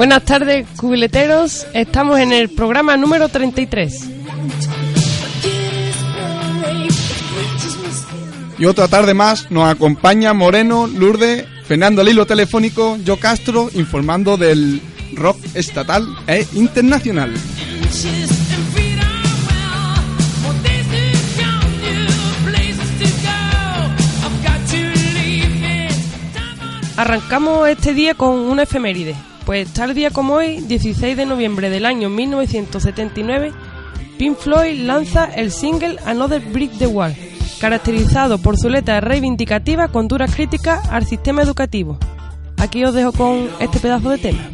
Buenas tardes, cubileteros. Estamos en el programa número 33. Y otra tarde más nos acompaña Moreno, Lourdes, Fernando Lilo telefónico, yo Castro, informando del rock estatal e internacional. Arrancamos este día con una efeméride, pues tal día como hoy, 16 de noviembre del año 1979, Pink Floyd lanza el single Another Brick the Wall, caracterizado por su letra reivindicativa con duras críticas al sistema educativo. Aquí os dejo con este pedazo de tema.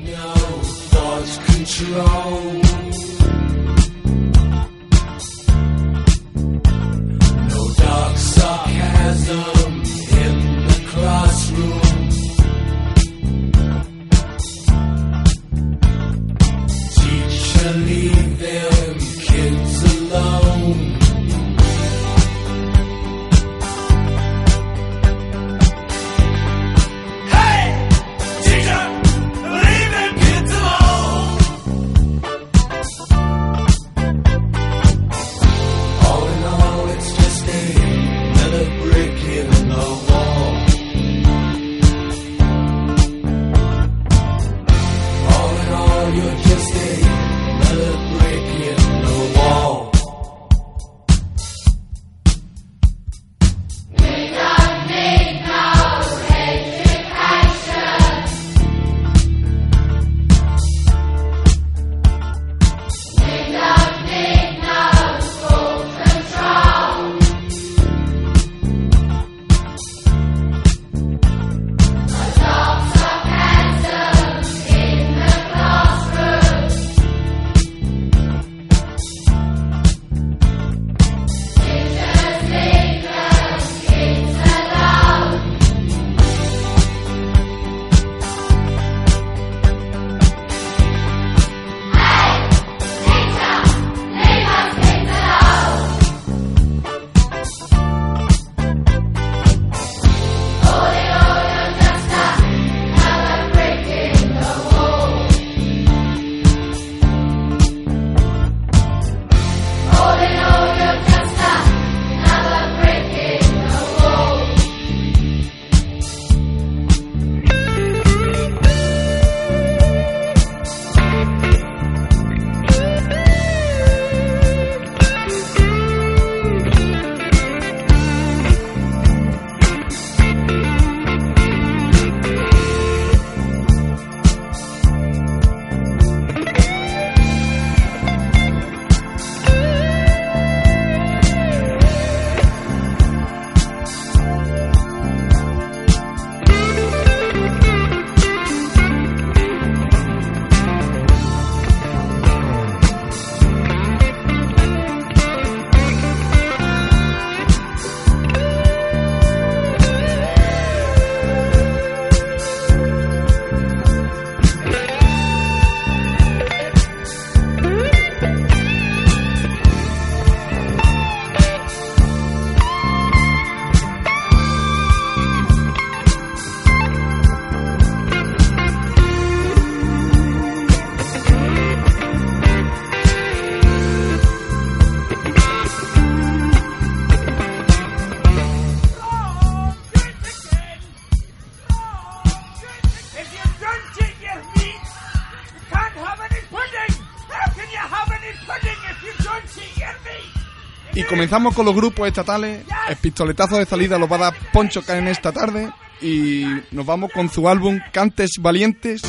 Comenzamos con los grupos estatales. El pistoletazo de salida lo va a dar Poncho en esta tarde. Y nos vamos con su álbum Cantes Valientes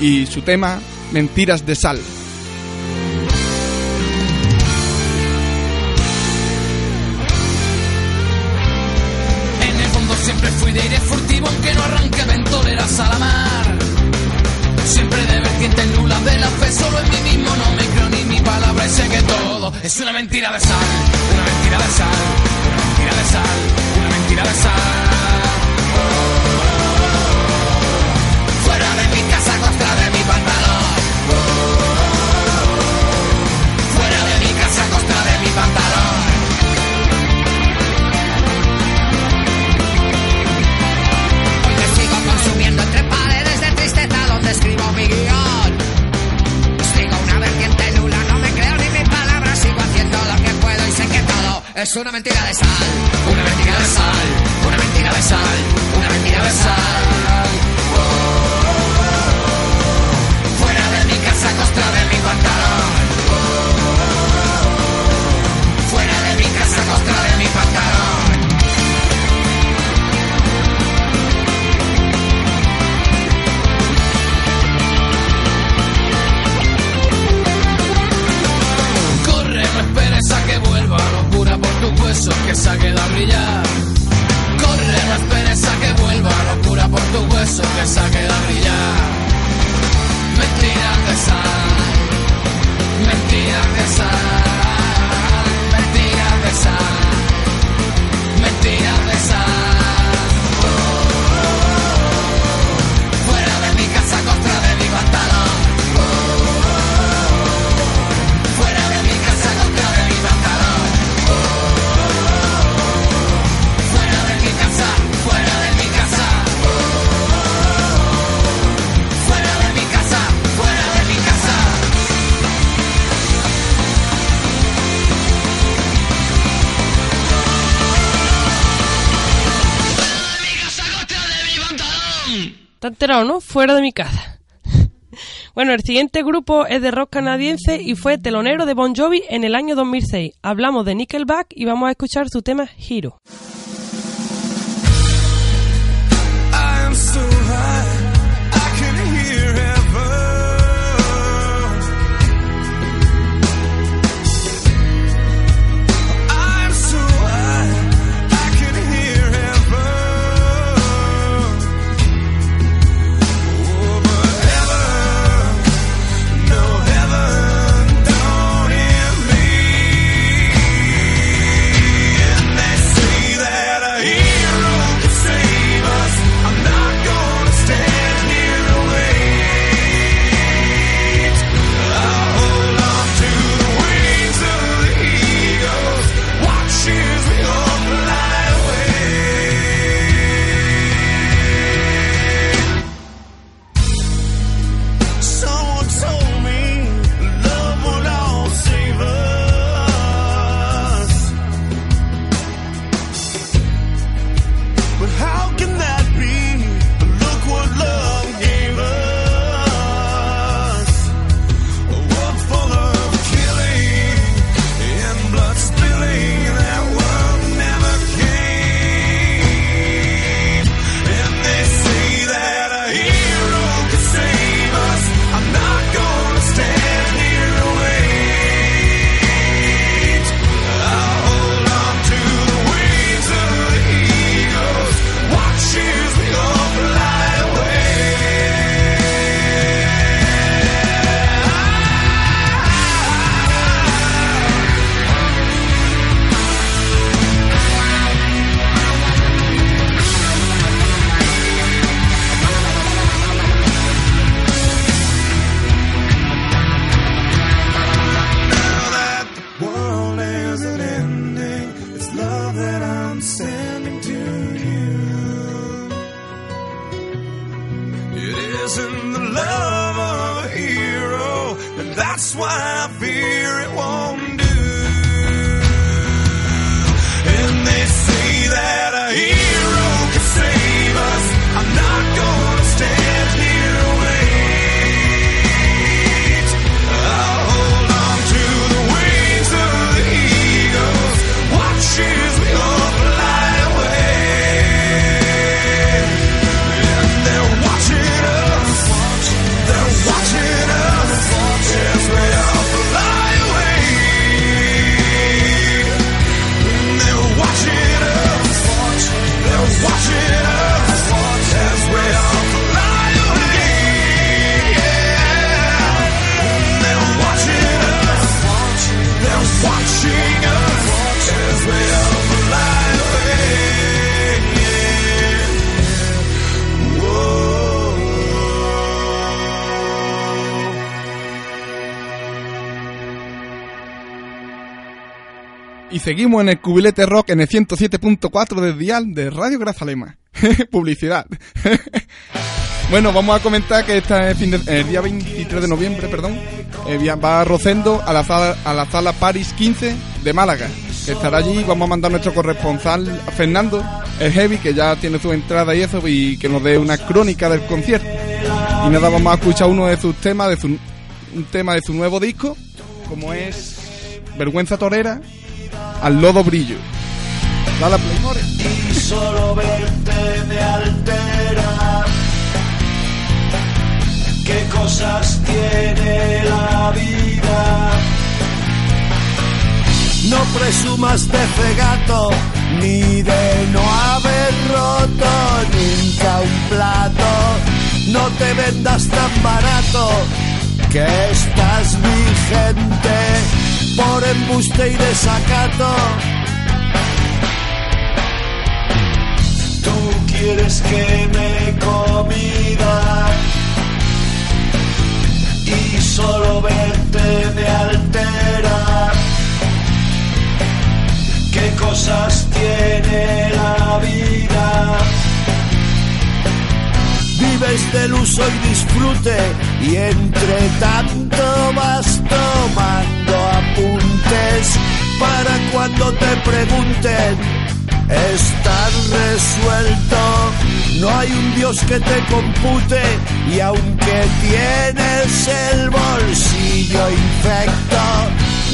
y su tema Mentiras de Sal. En el fondo siempre fui de aire furtivo, aunque no arranque ventoleras a la mar. Siempre de vertiente nula de la fe, solo en mí mismo no me creo ni mi palabra y sé que todo es una mentira de sal, una una mentira de esa. fuera de mi casa. Bueno, el siguiente grupo es de rock canadiense y fue telonero de Bon Jovi en el año 2006. Hablamos de Nickelback y vamos a escuchar su tema Hero. seguimos en el cubilete rock en el 107.4 del dial de Radio Grazalema. Publicidad. bueno, vamos a comentar que este fin el eh, día 23 de noviembre, perdón, eh, va Rosendo a la sala, a la sala Paris 15 de Málaga. Estará allí, vamos a mandar a nuestro corresponsal Fernando, el Heavy, que ya tiene su entrada y eso, y que nos dé una crónica del concierto. Y nada, vamos a escuchar uno de sus temas, de su, un tema de su nuevo disco, como es Vergüenza Torera, al lodo brillo. Dale a y solo verte me altera. ¿Qué cosas tiene la vida? No presumas de fegato, ni de no haber roto nunca un plato. No te vendas tan barato, que estás vigente por embuste y desacato. Tú quieres que me comida y solo verte me altera. ¿Qué cosas tiene la vida? Vives del uso y disfrute y entre tanto vas tomando apuntes para cuando te pregunten Estás resuelto, no hay un Dios que te compute y aunque tienes el bolsillo infecto,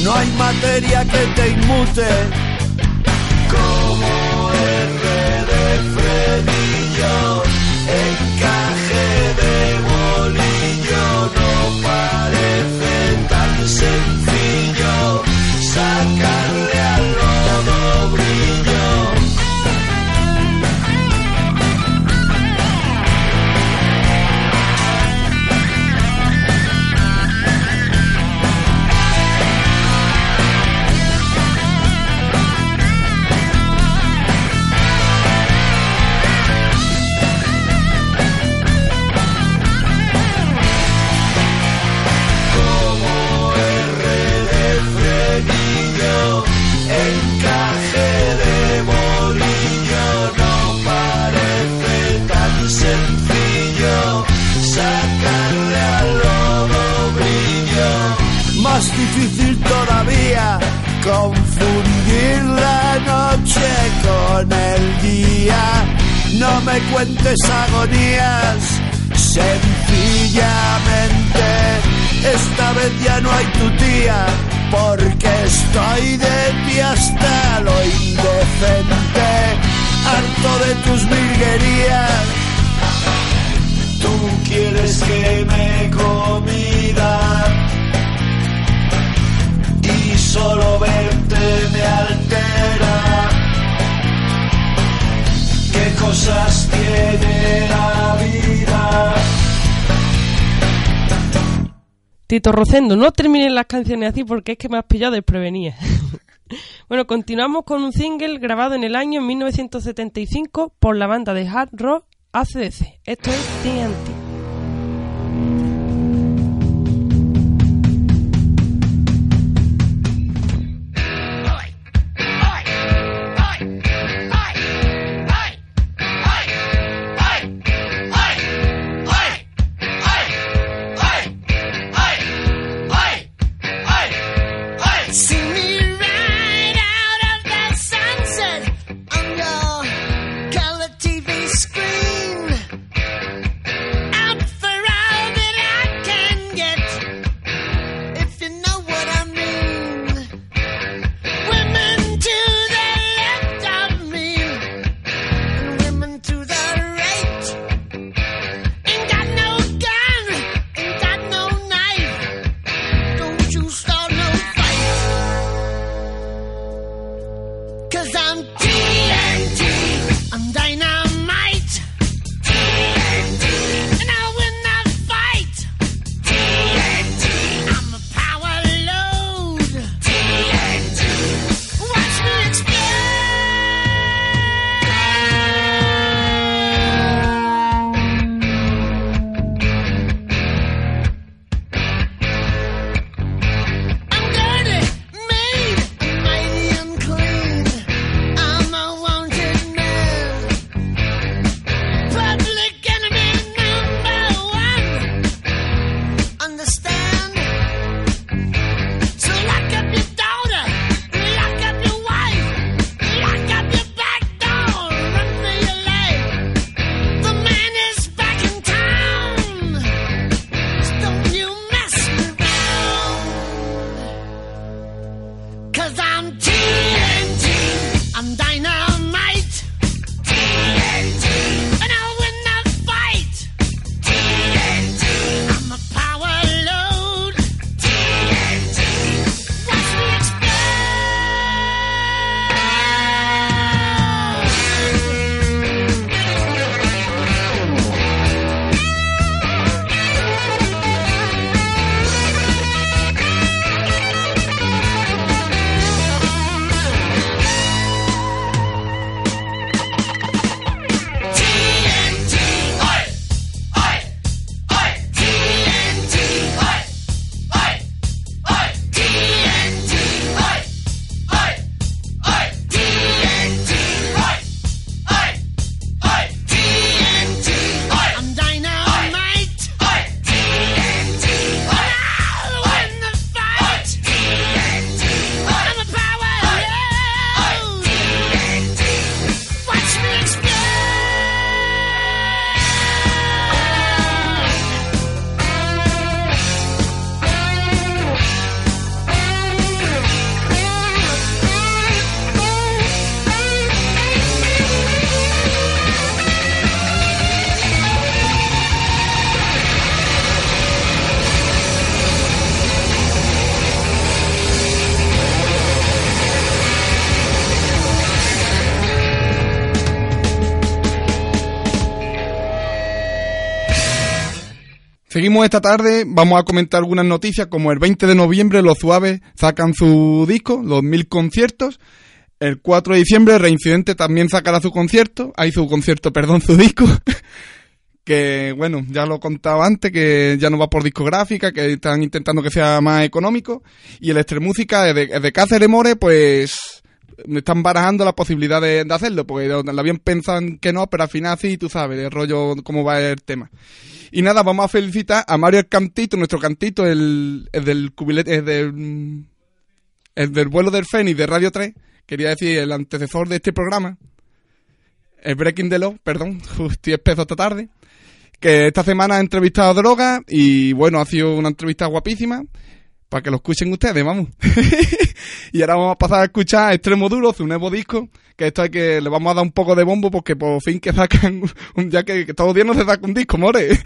no hay materia que te inmute. Como R de frenillo, encaje de bolillo, parece tan sencillo sacarle al con el día. No me cuentes agonías, sencillamente esta vez ya no hay tu tía, porque estoy de ti hasta lo indecente, harto de tus virguerías. Tú quieres que me comida y solo verte me altera. ¿Qué cosas la vida? Tito Rocendo, no terminen las canciones así porque es que me has pillado desprevenida. bueno, continuamos con un single grabado en el año 1975 por la banda de hard rock ACDC. Esto es TNT. Esta tarde, vamos a comentar algunas noticias, como el 20 de noviembre los Suaves sacan su disco, los mil conciertos. El 4 de diciembre Reincidente también sacará su concierto, hay su concierto, perdón, su disco. que bueno, ya lo he contado antes, que ya no va por discográfica, que están intentando que sea más económico. Y el Estremúsica de, de Cáceres More, pues están barajando la posibilidad de, de hacerlo, porque lo habían pensado que no, pero al final sí, tú sabes, el rollo, cómo va el tema. Y nada, vamos a felicitar a Mario el Cantito, nuestro cantito, el, el del cubilete, el del, el del vuelo del Fénix de Radio 3, quería decir el antecesor de este programa, el Breaking the Law, perdón, estoy espeso esta tarde, que esta semana ha entrevistado a Droga y bueno, ha sido una entrevista guapísima para que lo escuchen ustedes, vamos. y ahora vamos a pasar a escuchar Extremo Duro, su nuevo disco, que esto hay que le vamos a dar un poco de bombo porque por fin que sacan día que, todos los días no se saca un disco, more.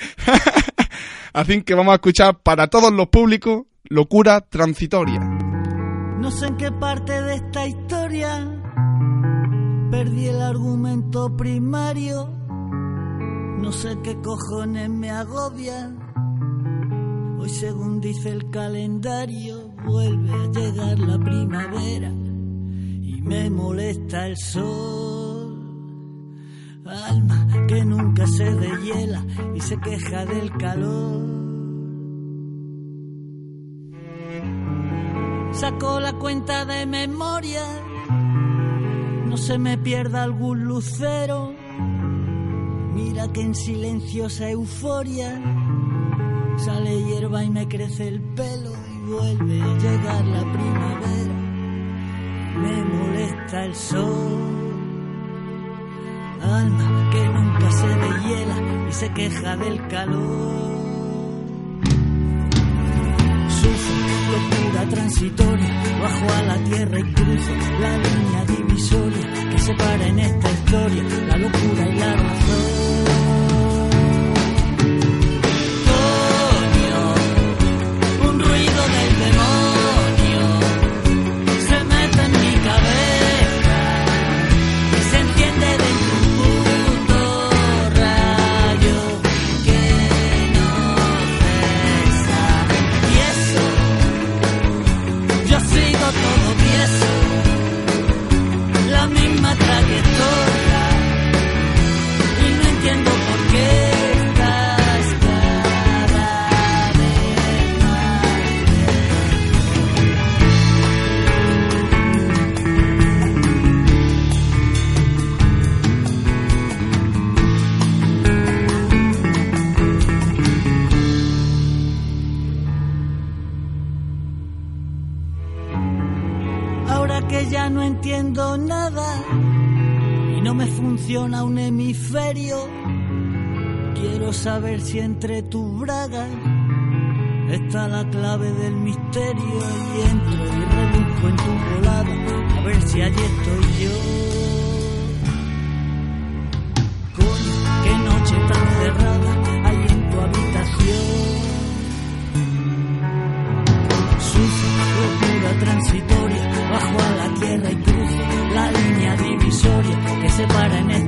Así que vamos a escuchar para todos los públicos Locura Transitoria. No sé en qué parte de esta historia perdí el argumento primario. No sé qué cojones me agobia. Hoy según dice el calendario vuelve a llegar la primavera y me molesta el sol. Alma que nunca se deshiela y se queja del calor. Saco la cuenta de memoria, no se me pierda algún lucero. Mira que en silenciosa euforia sale hierba y me crece el pelo y vuelve a llegar la primavera. Me molesta el sol. Alma que nunca se deshiela y se queja del calor. Locura transitoria, bajo a la tierra y cruzo la línea divisoria que separa en esta historia la locura y la razón. Misma trayectoria. Funciona un hemisferio, quiero saber si entre tus bragas está la clave del misterio y entro y rebusco en tu volada a ver si allí estoy yo. Coño, qué noche tan cerrada hay en tu habitación. Sufro locura transitoria, bajo a la tierra y cruzo la línea divisoria que separa en esta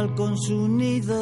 animal con su nido.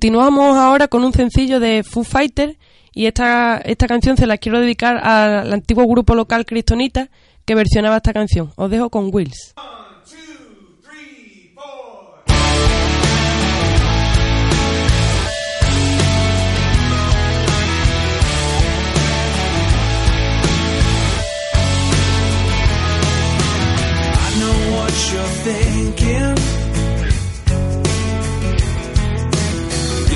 Continuamos ahora con un sencillo de Foo Fighter y esta, esta canción se la quiero dedicar al antiguo grupo local Cristonita que versionaba esta canción. Os dejo con Wills.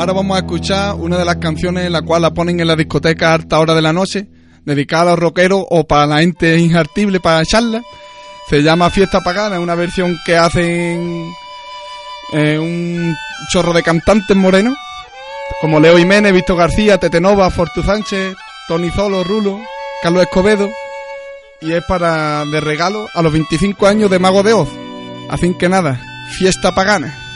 Ahora vamos a escuchar una de las canciones en la cual la ponen en la discoteca a alta hora de la noche, dedicada a los rockeros o para la gente injartible para charla. Se llama Fiesta Pagana, es una versión que hacen eh, un chorro de cantantes morenos, como Leo Jiménez, Víctor García, Tetenova, Fortu Sánchez, Tony Zolo, Rulo, Carlos Escobedo, y es para de regalo a los 25 años de Mago de Oz. Así que nada, Fiesta Pagana.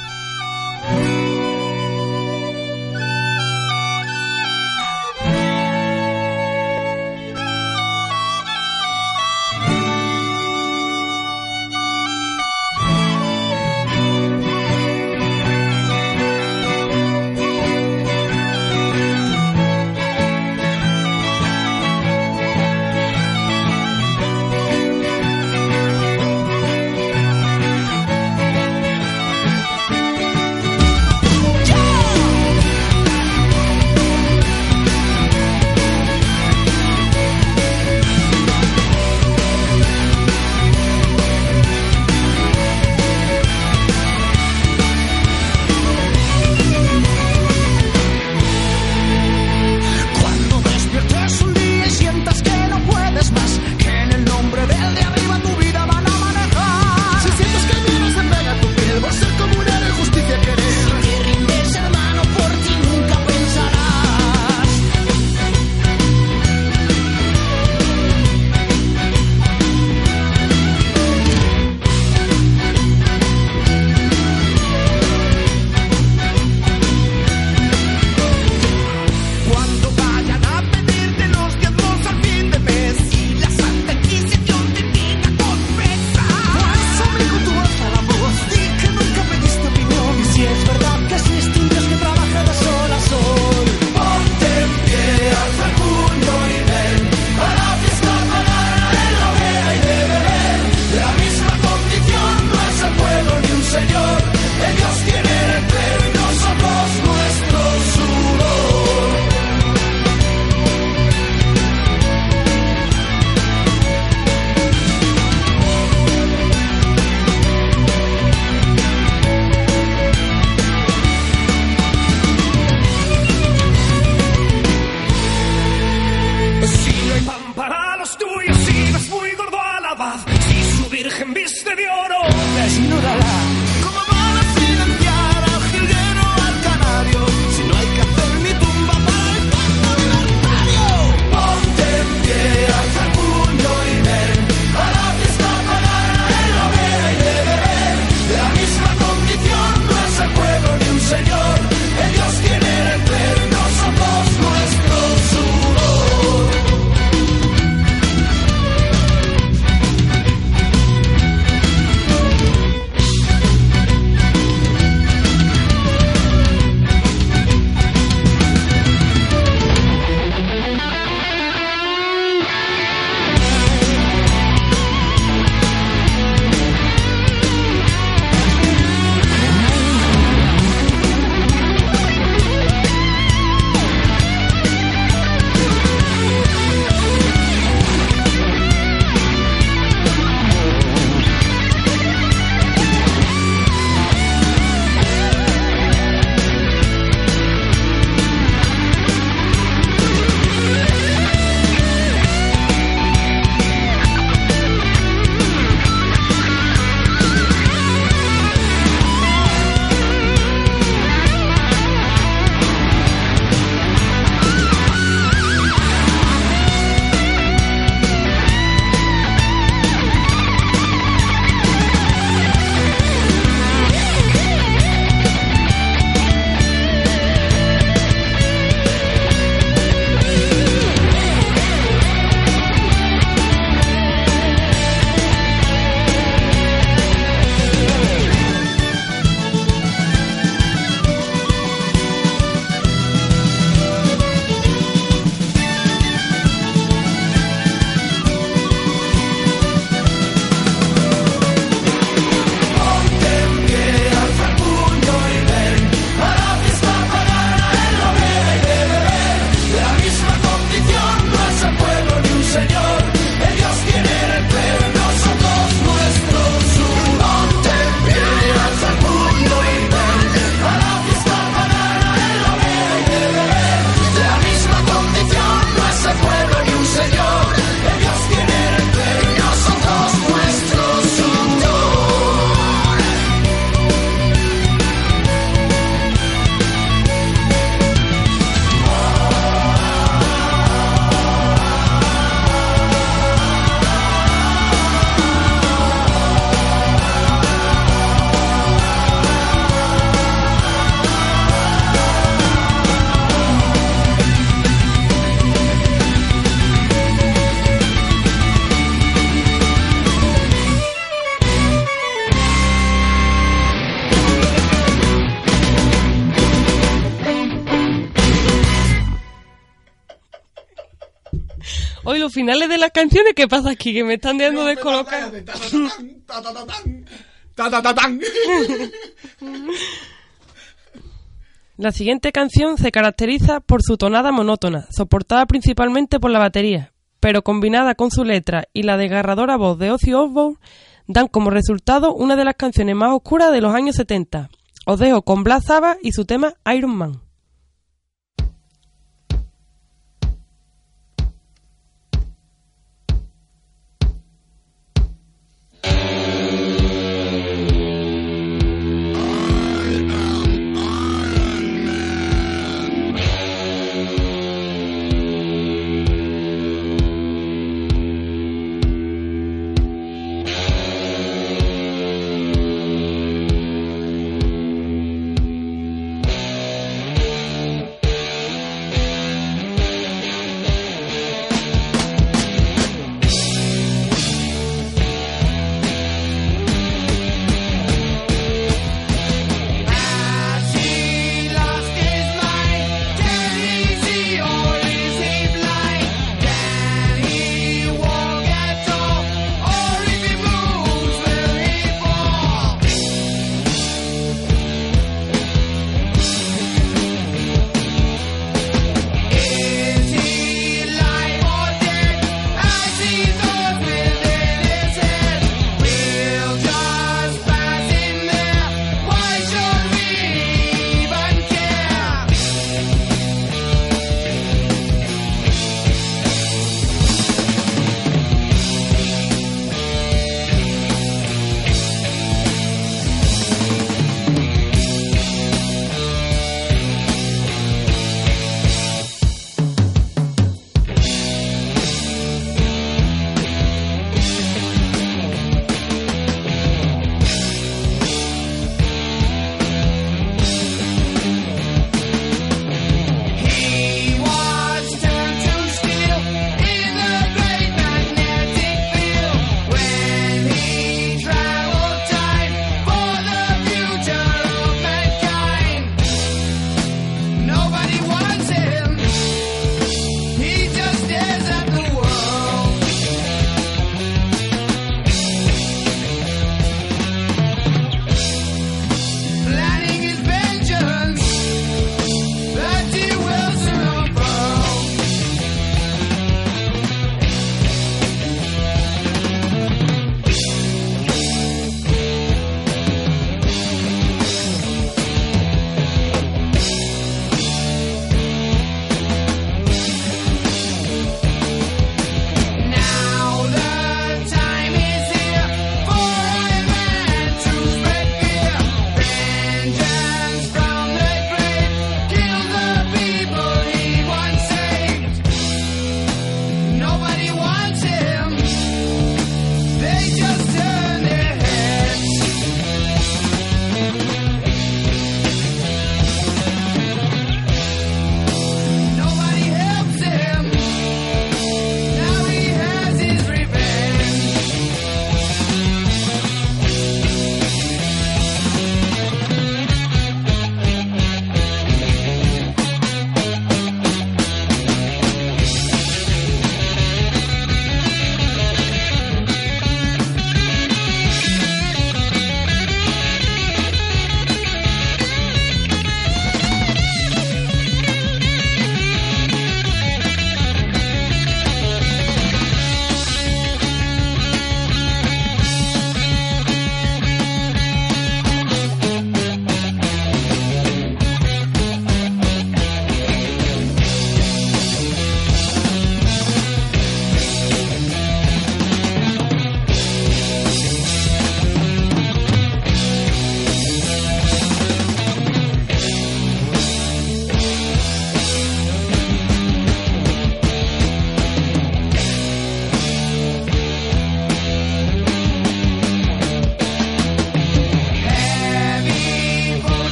Finales de las canciones, ¿qué pasa aquí? Que me están dejando descolocar. La siguiente canción se caracteriza por su tonada monótona, soportada principalmente por la batería, pero combinada con su letra y la desgarradora voz de Ozzy Osbourne, dan como resultado una de las canciones más oscuras de los años 70. Os dejo con Black Sabbath y su tema Iron Man.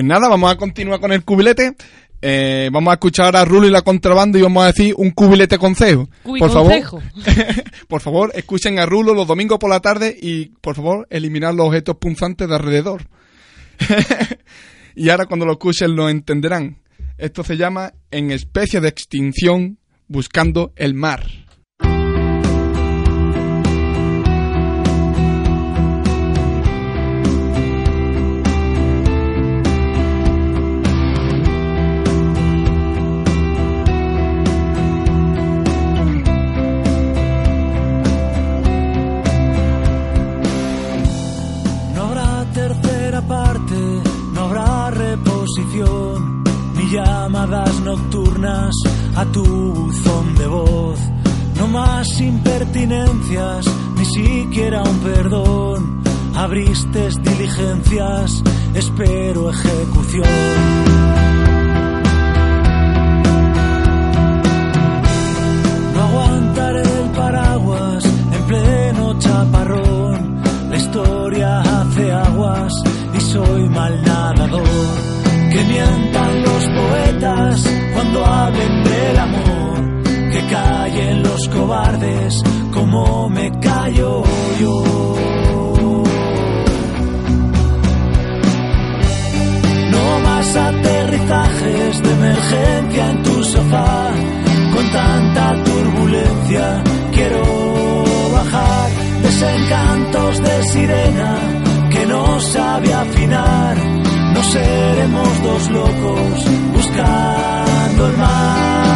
Pues nada, vamos a continuar con el cubilete. Eh, vamos a escuchar a Rulo y la contrabanda y vamos a decir un cubilete consejo. Por favor, por favor, escuchen a Rulo los domingos por la tarde y, por favor, eliminar los objetos punzantes de alrededor. y ahora cuando lo escuchen lo entenderán. Esto se llama En especie de extinción buscando el mar. Abriste diligencias, espero ejecución. No aguantaré el paraguas en pleno chaparrón. La historia hace aguas y soy mal nadador. Que mientan los poetas cuando hablen del amor. Que callen los cobardes como me callo yo. Emergencia en tu sofá. Con tanta turbulencia quiero bajar. Desencantos de sirena que no sabe afinar. No seremos dos locos buscando el mar.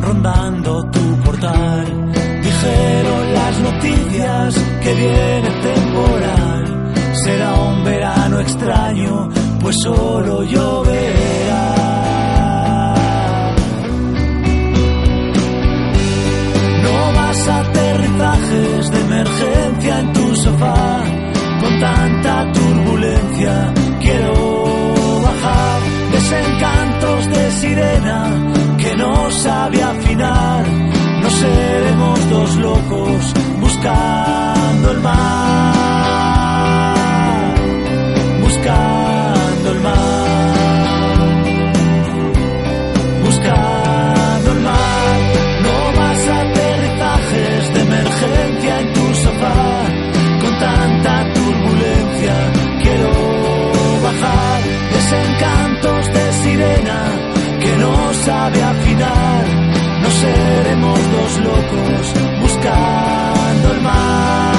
Rondando tu portal. Dijeron las noticias que viene temporal. Será un verano extraño, pues solo lloverá. No más aterrizajes de emergencia en tu sofá. Con tanta turbulencia quiero bajar. Desencantos de sirena sabe afinar. No seremos dos locos buscando el mar. Buscando el mar. Buscando el mar. No más aterrizajes de emergencia en tu sofá. Con tanta turbulencia quiero bajar. Desencantos de sirena no sabe afinar. No seremos dos locos buscando el mar.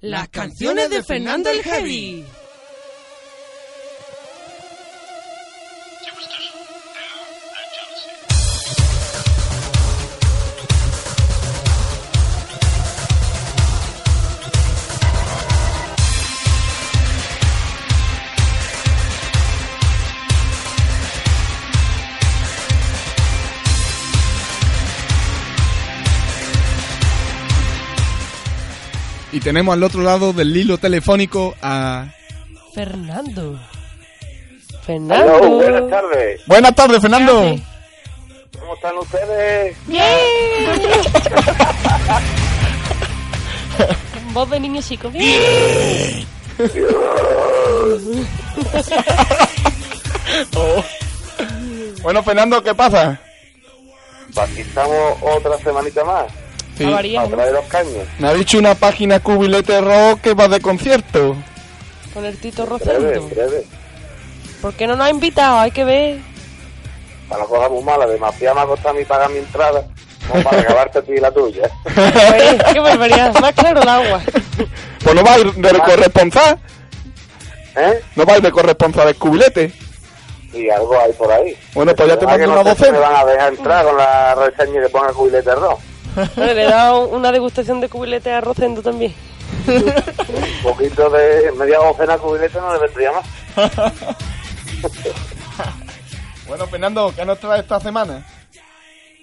Las canciones de Fernando el Heavy. Y tenemos al otro lado del hilo telefónico a... Fernando. Fernando. buenas tardes. Buenas tardes, Fernando. ¿Qué ¿Cómo están ustedes? Voz de niño chico. Bien. Bueno, Fernando, ¿qué pasa? Pues Aquí estamos otra semanita más. Sí. ¿no? traer los caños. Me ha dicho una página cubilete rock que va de concierto. Con el Tito Rosendo. ¿Por qué no nos ha invitado? Hay que ver. Para no coger muy mala. Demasiado me ha costado a mí pagar mi entrada. Como para acabarte a ti la tuya. Pues, qué barbaridad. Más claro el agua. Pues no va a ir de corresponsal. ¿Eh? No va a ir de corresponsal de cubilete. Y algo hay por ahí. Bueno, pues ya te Además mando que una no me van a dejar entrar con la reseña que ponga cubilete rojo. Vale, le he dado una degustación de cubilete a Rosendo también. Un poquito de media docena de cubilete no le vendría más. Bueno, Fernando, ¿qué nos trae esta semana?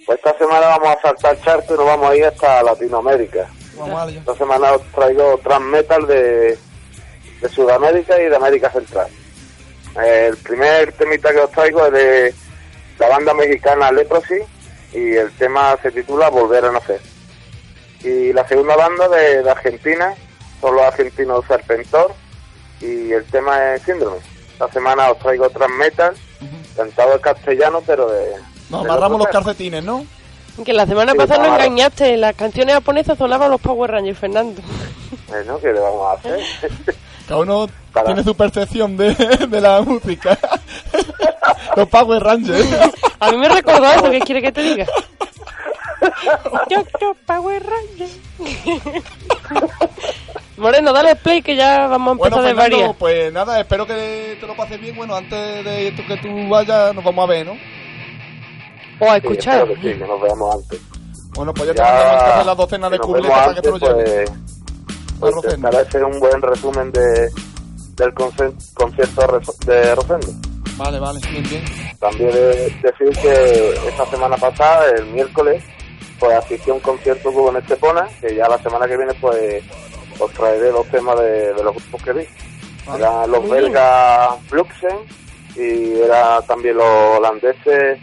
Pues esta semana vamos a saltar charco y nos vamos a ir hasta Latinoamérica. Vamos. Esta semana os traigo trans metal de, de Sudamérica y de América Central. El primer temita que os traigo es de la banda mexicana Leprosy y el tema se titula Volver a Nacer. Y la segunda banda de, de Argentina son los argentinos Serpentor y el tema es Síndrome. Esta semana os traigo trans metal, cantado en castellano, pero de. Nos de amarramos los calcetines, ¿no? Que la semana Sí, pasada nos engañaste. Las canciones japonesas sonaban los Power Rangers, Fernando. Bueno, ¿qué le vamos a hacer? Cada uno Para. tiene su percepción de, de la música. Los Power Rangers. A mí me recordó eso, ¿qué quiere que te diga? Yo, yo, Power Rangers. Moreno, dale play que ya vamos a Bueno, empezar de Fernando, varias. pues nada, espero que te lo pases bien. Bueno, antes de tú- que tú vayas, nos vamos a ver, ¿no? O a escuchar. que sí, que nos veamos antes. Bueno, pues ya, te Ya, mandamos entonces las docenas de vemos para que te lo antes, lleves. pues, pues hacer un buen resumen de, del concierto de Rosendo. Vale, vale, bien, bien. También de- decir que esta semana pasada, el miércoles, pues asistí a un concierto que hubo en Estepona, que ya la semana que viene pues os traeré los temas de, de los grupos que vi. Vale. Eran los belgas Fluxen y era también los holandeses,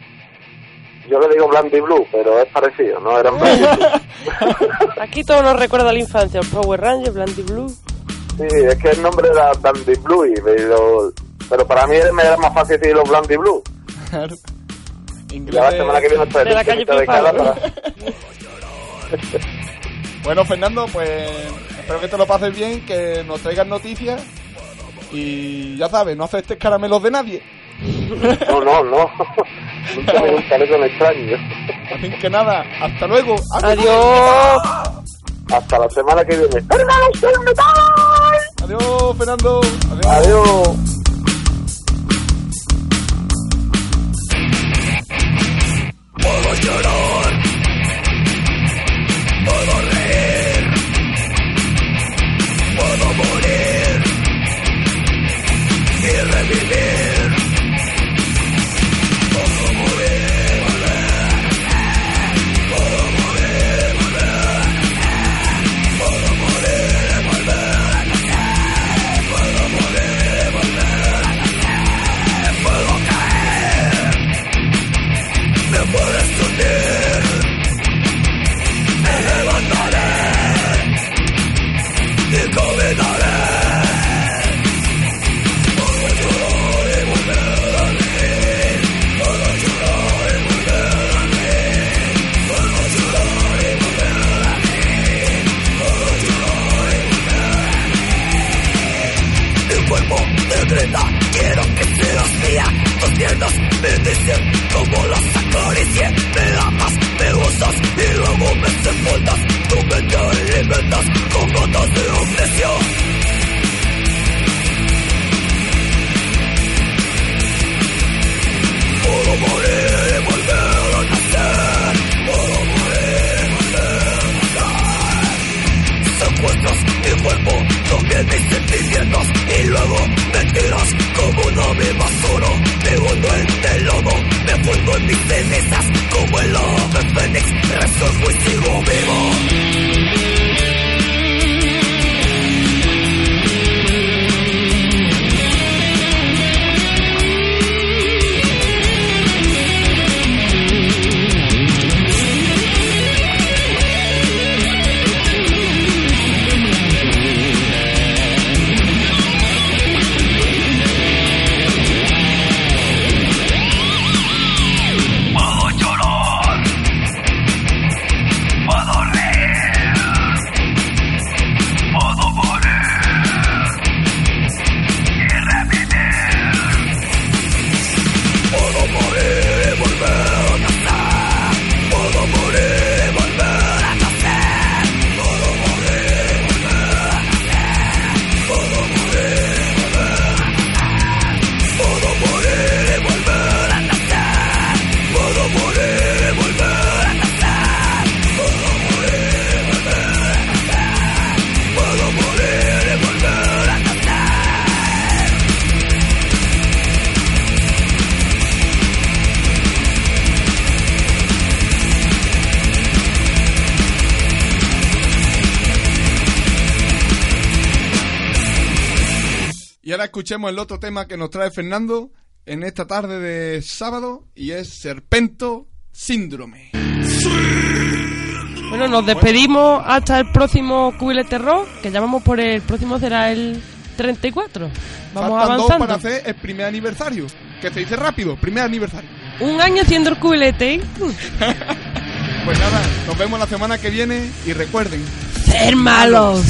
yo le digo Blandy Blue, pero es parecido, no eran Blandy Blue. Aquí todo nos recuerda a la infancia. Power Rangers, Blandy Blue. Sí, es que el nombre era Dandy Blue, y pero, pero para mí me era más fácil decir los Blandy Blue. Claro. Ya Inglés la semana que viene De la calle Bueno, Fernando, pues espero que te lo pases bien, que nos traigas noticias. Y ya sabes, no aceptes caramelos de nadie. No, no, no. Nunca me gustaré con extraños. Así que nada, hasta luego. Adiós. Hasta la semana que viene. Adiós, Fernando. Adiós. Adiós. Escuchemos el otro tema que nos trae Fernando en esta tarde de sábado y es Serpento Síndrome. Bueno, nos despedimos hasta el próximo Cubile Terror, que ya vamos por el próximo será el 34. Vamos Faltan dos avanzando. para hacer el primer aniversario. Que se dice rápido, primer aniversario. Un año haciendo el cubilete. Pues nada, nos vemos la semana que viene y recuerden, Ser malos.